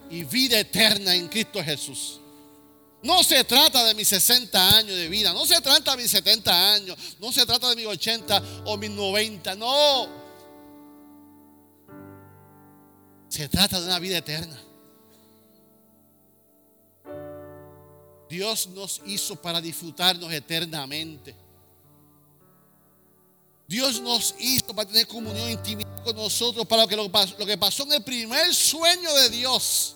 y vida eterna en Cristo Jesús. No se trata de mis 60 años de vida. No se trata de mis 70 años. No se trata de mis 80 o mis 90. No. Se trata de una vida eterna. Dios nos hizo para disfrutarnos eternamente. Dios nos hizo para tener comunión intimidad con nosotros, para que lo, lo que pasó en el primer sueño de Dios,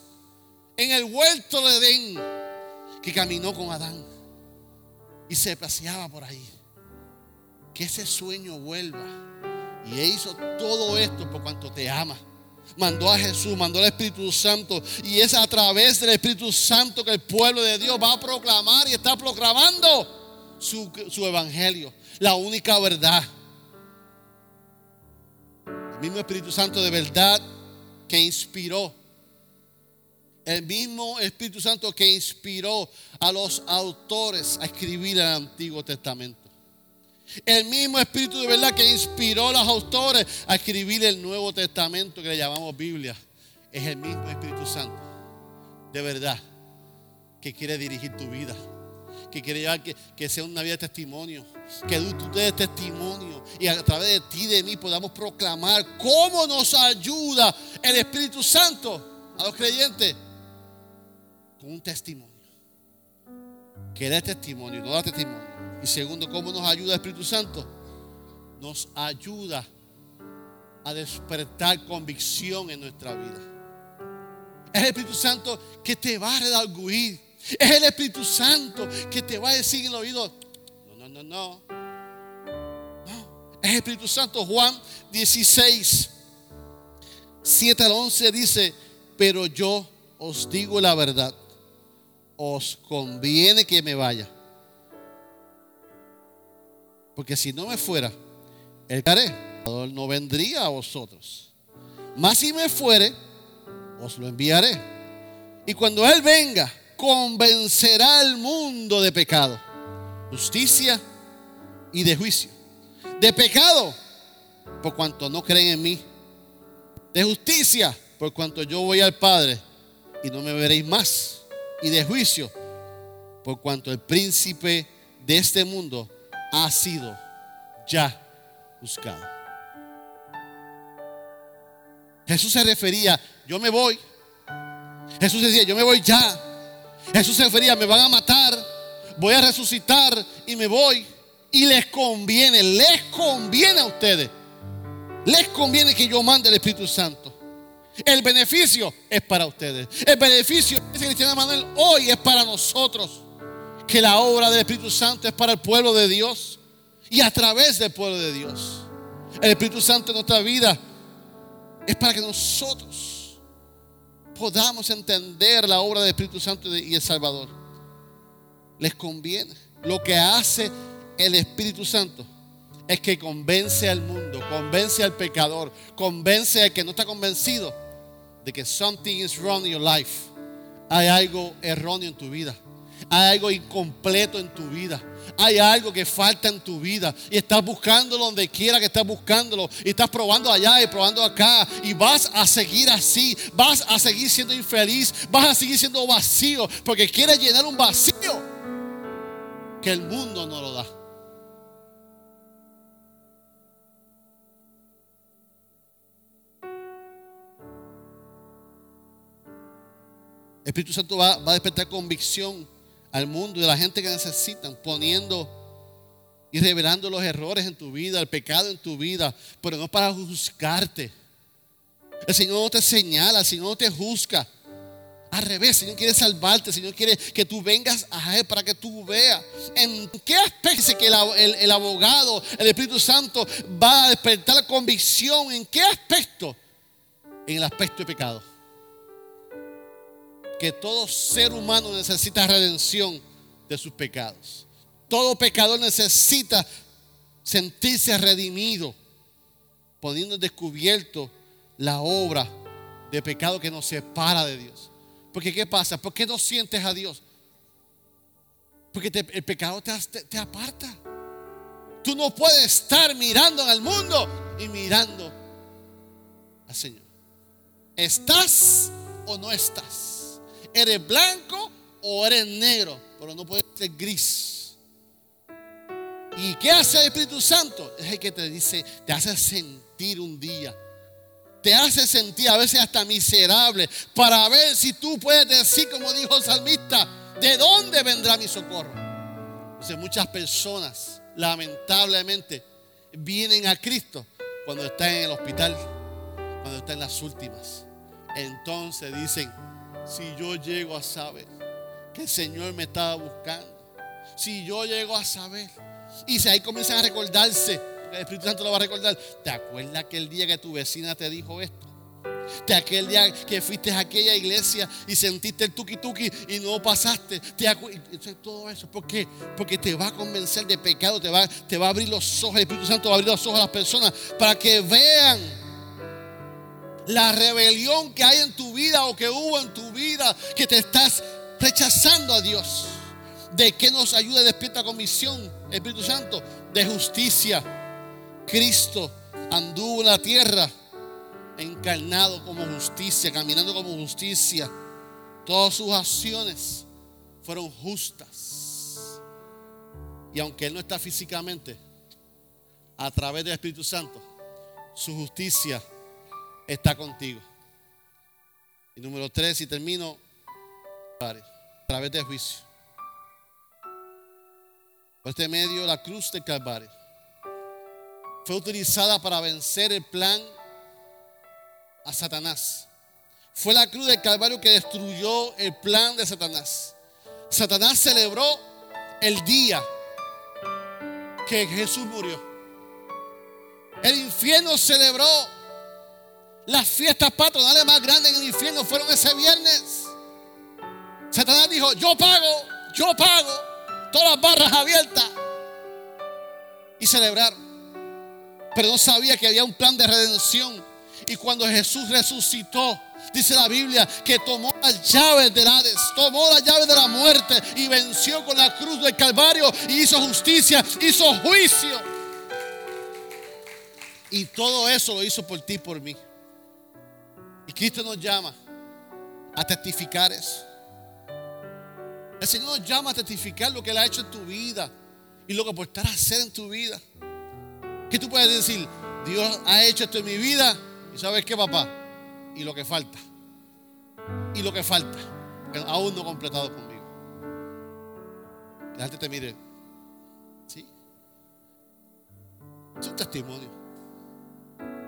en el huerto de Edén, que caminó con Adán y se paseaba por ahí. Que ese sueño vuelva. Y Él hizo todo esto por cuanto te ama mandó a Jesús, mandó al Espíritu Santo. Y es a través del Espíritu Santo que el pueblo de Dios va a proclamar y está proclamando su, su evangelio, la única verdad. El mismo Espíritu Santo de verdad que inspiró. El mismo Espíritu Santo que inspiró a los autores a escribir el Antiguo Testamento. El mismo Espíritu de verdad que inspiró a los autores a escribir el Nuevo Testamento que le llamamos Biblia. Es el mismo Espíritu Santo. De verdad. Que quiere dirigir tu vida. Que quiere llevar que, sea una vida de testimonio. Que tú des testimonio. Y a través de ti, de mí, podamos proclamar cómo nos ayuda el Espíritu Santo a los creyentes. Con un testimonio. Que dé testimonio, no da testimonio y segundo, ¿cómo nos ayuda el Espíritu Santo? Nos ayuda a despertar convicción en nuestra vida. Es el Espíritu Santo que te va a redarguir. Es el Espíritu Santo que te va a decir en el oído, no, no, no, no. No, es el Espíritu Santo. Juan 16, 7 al 11 dice, pero yo os digo la verdad. Os conviene que me vaya porque si no me fuera, el Creador no vendría a vosotros. Mas si me fuere, os lo enviaré. Y cuando Él venga, convencerá al mundo de pecado, justicia y de juicio. De pecado, por cuanto no creen en mí. De justicia, por cuanto yo voy al Padre y no me veréis más. Y de juicio, por cuanto el príncipe de este mundo ha sido ya buscado. Jesús se refería, yo me voy. Jesús decía, yo me voy ya. Jesús se refería, me van a matar, voy a resucitar y me voy. Y les conviene, les conviene a ustedes. Les conviene que yo mande el Espíritu Santo. El beneficio es para ustedes. El beneficio, ese cristiano Manuel, hoy es para nosotros que la obra del Espíritu Santo es para el pueblo de Dios y a través del pueblo de Dios. El Espíritu Santo en nuestra vida es para que nosotros podamos entender la obra del Espíritu Santo y el Salvador. Les conviene. Lo que hace el Espíritu Santo es que convence al mundo, convence al pecador, convence al que no está convencido de que something is wrong in your life. Hay algo erróneo en tu vida. Hay algo incompleto en tu vida. Hay algo que falta en tu vida. Y estás buscándolo donde quiera que estás buscándolo. Y estás probando allá y probando acá. Y vas a seguir así. Vas a seguir siendo infeliz. Vas a seguir siendo vacío. Porque quieres llenar un vacío que el mundo no lo da. Espíritu Santo va a despertar convicción al mundo y a la gente que necesitan, poniendo y revelando los errores en tu vida, el pecado en tu vida, pero no para juzgarte. El Señor no te señala, el Señor no te juzga. Al revés, Señor quiere salvarte, Señor quiere que tú vengas a Él para que tú veas. ¿En qué aspecto que el, el abogado, el Espíritu Santo va a despertar convicción? ¿En qué aspecto? En el aspecto de pecado. Que todo ser humano necesita redención de sus pecados. Todo pecador necesita sentirse redimido, poniendo en descubierto la obra de pecado que nos separa de Dios. Porque ¿qué pasa? ¿Por qué no sientes a Dios? Porque el pecado te, te, aparta. Tú no puedes estar mirando al mundo y mirando al Señor. ¿Estás o no estás? ¿Eres blanco o eres negro? Pero no puedes ser gris. ¿Y qué hace el Espíritu Santo? Es el que te dice, te hace sentir un día te hace sentir a veces hasta miserable para ver si tú puedes decir, como dijo el salmista, ¿de dónde vendrá mi socorro? Entonces muchas personas, lamentablemente, vienen a Cristo cuando están en el hospital, cuando están en las últimas. Entonces dicen, si yo llego a saber que el Señor me estaba buscando, si yo llego a saber, y si ahí comienzan a recordarse el Espíritu Santo lo va a recordar. ¿Te acuerdas aquel día que tu vecina te dijo esto? ¿Te aquel día que fuiste a aquella iglesia y sentiste el tuki tuki y no pasaste? ¿Te todo eso. ¿Por qué? Porque te va a convencer de pecado, te va, te va a abrir los ojos. El Espíritu Santo va a abrir los ojos a las personas para que vean la rebelión que hay en tu vida o que hubo en tu vida, que te estás rechazando a Dios. ¿De qué nos ayuda despierta comisión, Espíritu Santo? De justicia Cristo anduvo en la tierra encarnado como justicia, caminando como justicia. Todas sus acciones fueron justas. Y aunque Él no está físicamente, a través del Espíritu Santo, su justicia está contigo. Y número tres, y termino, a través del juicio. Por este medio, la cruz del Calvario fue utilizada para vencer el plan a Satanás. Fue la cruz del Calvario que destruyó el plan de Satanás. Satanás celebró el día que Jesús murió. El infierno celebró las fiestas patronales más grandes en el infierno fueron ese viernes. Satanás dijo, yo pago, yo pago, todas las barras abiertas. Y celebraron pero no sabía que había un plan de redención. Y cuando Jesús resucitó, dice la Biblia que tomó las llaves del Hades, tomó las llaves de la muerte y venció con la cruz del Calvario y hizo justicia, hizo juicio. Y todo eso lo hizo por ti y por mí. Y Cristo nos llama a testificar eso. El Señor nos llama a testificar lo que Él ha hecho en tu vida y lo que por estar a hacer en tu vida. ¿Qué tú puedes decir? Dios ha hecho esto en mi vida. ¿Y sabes qué, papá? Y lo que falta. Y lo que falta. aún no completado conmigo. La gente te mire. ¿Sí? Es un testimonio.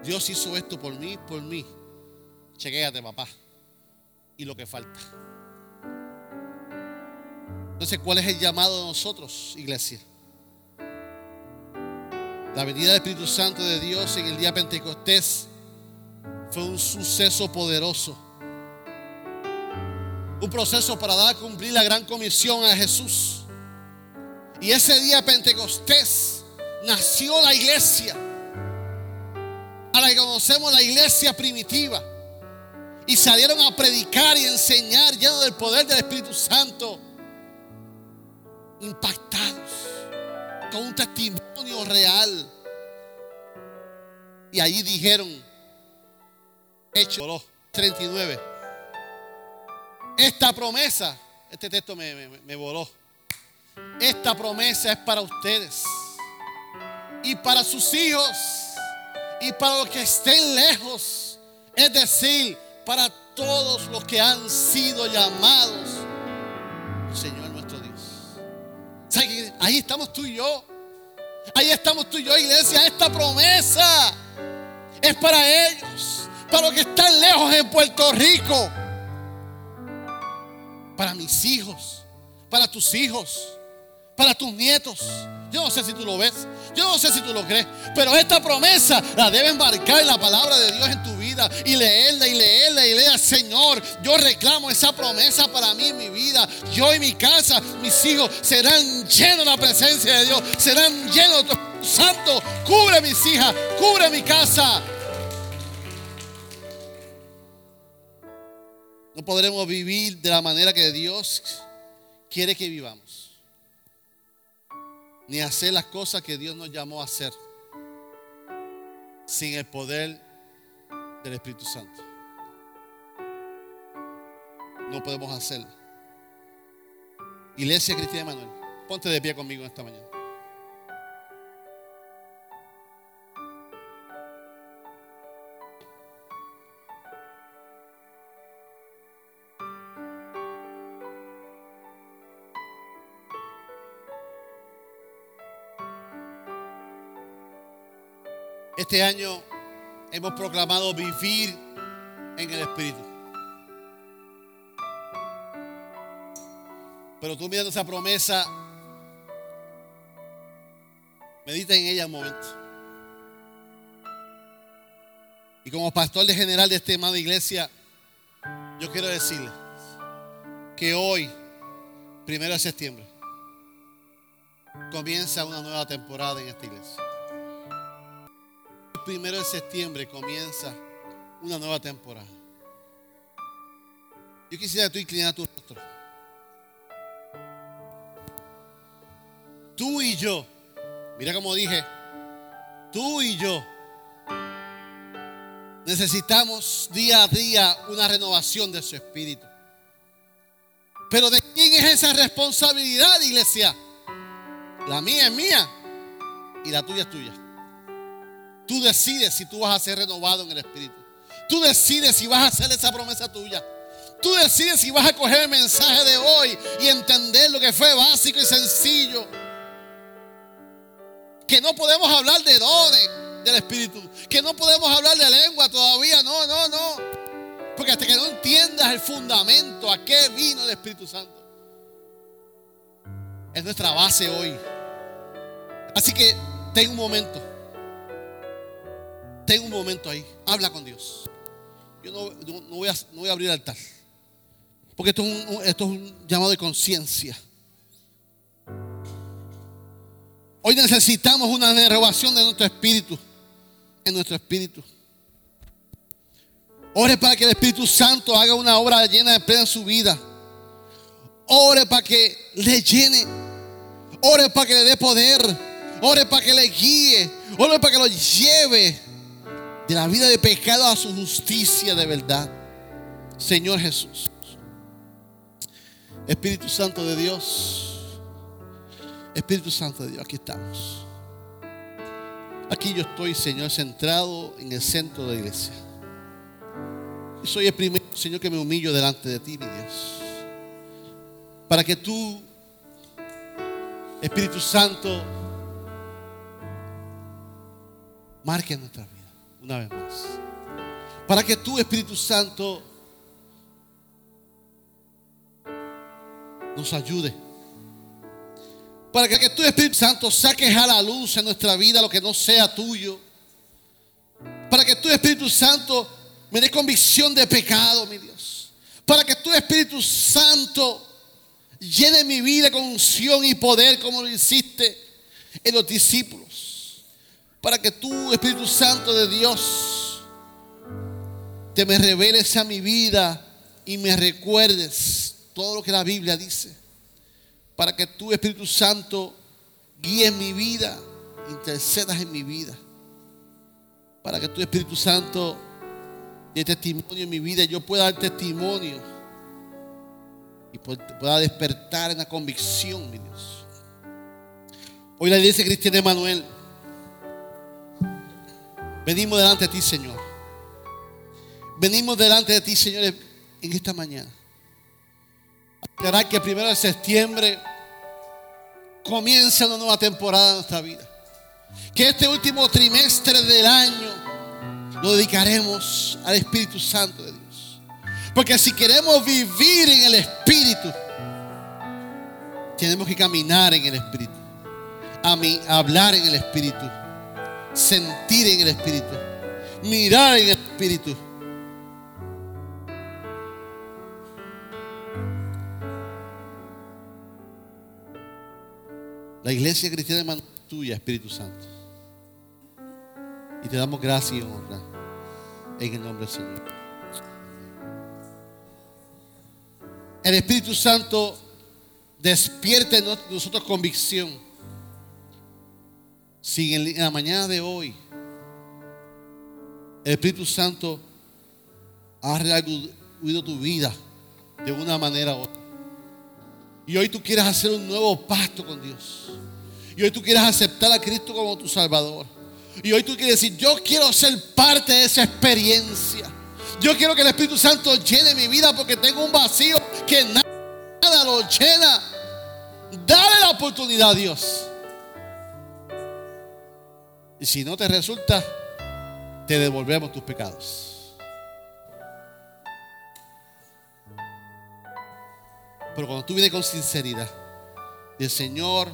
Dios hizo esto por mí, por mí. Chequéate, papá. Y lo que falta. Entonces, ¿cuál es el llamado de nosotros, iglesia? La venida del Espíritu Santo de Dios en el día Pentecostés fue un suceso poderoso. Un proceso para dar a cumplir la gran comisión a Jesús. Y ese día Pentecostés nació la iglesia. A la que conocemos la iglesia primitiva. Y salieron a predicar y enseñar llenos del poder del Espíritu Santo. Impactados con un testimonio real. Y allí dijeron, hecho 39. Esta promesa, este texto me, me voló. Esta promesa es para ustedes y para sus hijos y para los que estén lejos. Es decir, para todos los que han sido llamados Señor Ahí estamos tú y yo. Ahí estamos tú y yo, iglesia. Esta promesa es para ellos, para los que están lejos en Puerto Rico. para mis hijos, para tus hijos, para tus nietos. Yo no sé si tú lo ves, yo no sé si tú lo crees, pero esta promesa la debes marcar en la palabra de Dios en tu vida y leerla y leerla y leerla. Señor, yo reclamo esa promesa para mí mi vida. Yo y mi casa, mis hijos serán llenos de la presencia de Dios, serán llenos de tu Santo. Cubre mis hijas, cubre mi casa. No podremos vivir de la manera que Dios quiere que vivamos ni hacer las cosas que Dios nos llamó a hacer sin el poder del Espíritu Santo. No podemos hacerlo. Iglesia Cristiana Manuel, ponte de pie conmigo esta mañana. Este año hemos proclamado vivir en el Espíritu. Pero tú mirando esa promesa, medita en ella un momento. Y como pastor de general de este de iglesia, yo quiero decirle que hoy, primero de septiembre, comienza una nueva temporada en esta iglesia primero de septiembre comienza una nueva temporada. Yo quisiera que tú inclinar tu rostro. Tú y yo, mira como dije, tú y yo necesitamos día a día una renovación de su espíritu. Pero ¿de quién es esa responsabilidad, iglesia? La mía es mía y la tuya es tuya. Tú decides si tú vas a ser renovado en el Espíritu. Tú decides si vas a hacer esa promesa tuya. Tú decides si vas a coger el mensaje de hoy y entender lo que fue básico y sencillo. Que no podemos hablar de dones del Espíritu. Que no podemos hablar de lengua todavía. No, no, no. Porque hasta que no entiendas el fundamento, a qué vino el Espíritu Santo. Es nuestra base hoy. Así que ten un momento. Ten un momento ahí. Habla con Dios. Yo no, voy, a, abrir el altar. Porque esto es un, esto es un llamado de conciencia. Hoy necesitamos una renovación de nuestro espíritu. En nuestro espíritu. Ore para que el Espíritu Santo haga una obra llena de plena en su vida. Ore para que le llene. Ore para que le dé poder. Ore para que le guíe. Ore para que lo lleve de la vida de pecado a su justicia de verdad. Señor Jesús. Espíritu Santo de Dios. Espíritu Santo de Dios, aquí estamos. Aquí yo estoy, Señor, centrado en el centro de la iglesia. Y soy el primero, Señor, que me humillo delante de ti, mi Dios. Para que tú, Espíritu Santo, marque nuestra vida una vez más. Para que tú, Espíritu Santo, nos ayude. Para que tú, Espíritu Santo, saques a la luz en nuestra vida lo que no sea tuyo. Para que tú, Espíritu Santo, me dé convicción de pecado, mi Dios. Para que tú, Espíritu Santo, llene mi vida con unción y poder como lo hiciste en los discípulos para que tú, Espíritu Santo de Dios, te me reveles a mi vida y me recuerdes todo lo que la Biblia dice. Para que tú, Espíritu Santo, guíes mi vida, intercedas en mi vida. Para que tú, Espíritu Santo, dé testimonio en mi vida, yo pueda dar testimonio y pueda despertar en la convicción, mi Dios. Hoy la iglesia cristiana de Manuel Venimos delante de ti, Señor. Venimos delante de ti, Señor, en esta mañana. Esperar que el primero de septiembre comience una nueva temporada en nuestra vida. Que este último trimestre del año lo dedicaremos al Espíritu Santo de Dios. Porque si queremos vivir en el Espíritu, tenemos que caminar en el Espíritu, a mí, hablar en el Espíritu, sentir en el Espíritu, mirar en el Espíritu. La iglesia cristiana es tuya, Espíritu Santo. Y te damos gracias y honra en el nombre del Señor. El Espíritu Santo despierta en nosotros convicción. Si en la mañana de hoy el Espíritu Santo ha reagudo tu vida de una manera u otra. Y hoy tú quieres hacer un nuevo pacto con Dios. Y hoy tú quieres aceptar a Cristo como tu Salvador. Y hoy tú quieres decir, yo quiero ser parte de esa experiencia. Yo quiero que el Espíritu Santo llene mi vida porque tengo un vacío que nada lo llena. Dale la oportunidad a Dios. Y si no te resulta, te devolvemos tus pecados. Pero cuando tú vienes con sinceridad, el Señor,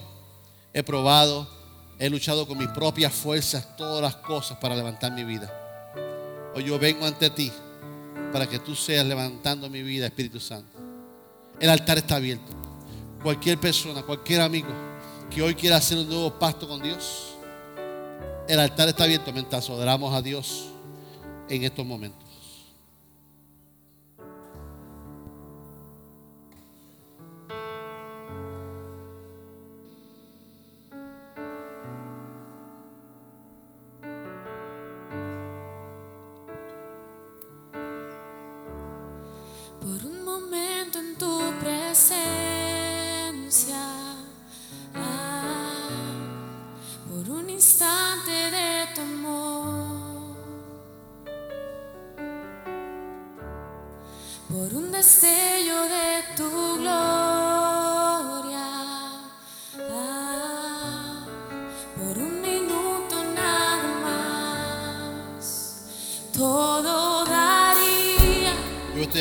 he probado, he luchado con mis propias fuerzas todas las cosas para levantar mi vida. Hoy yo vengo ante ti para que tú seas levantando mi vida, Espíritu Santo. El altar está abierto. Cualquier persona, cualquier amigo que hoy quiera hacer un nuevo pacto con Dios, el altar está abierto mientras adoramos a Dios en estos momentos.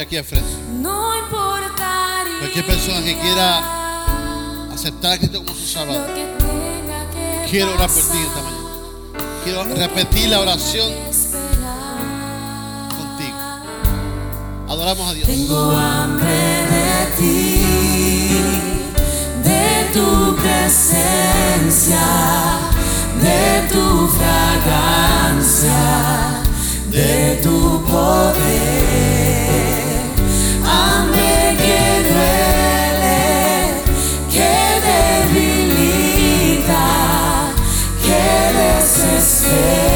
Aquí al frente. No importaría. Cualquier persona que quiera aceptar a Cristo como su Salvador. Quiero orar por ti esta mañana. Quiero repetir la oración Adoramos a Dios. Tengo hambre de ti, de tu presencia, de tu fragancia, de tu poder. por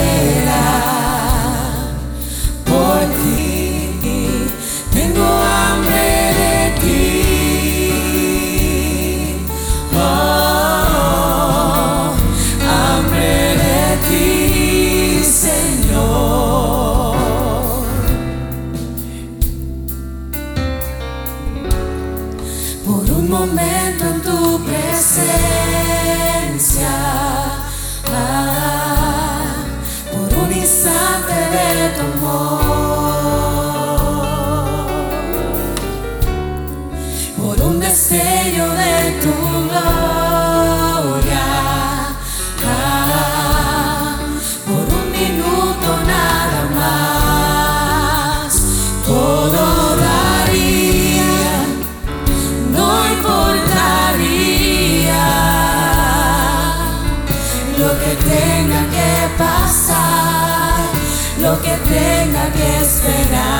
ti.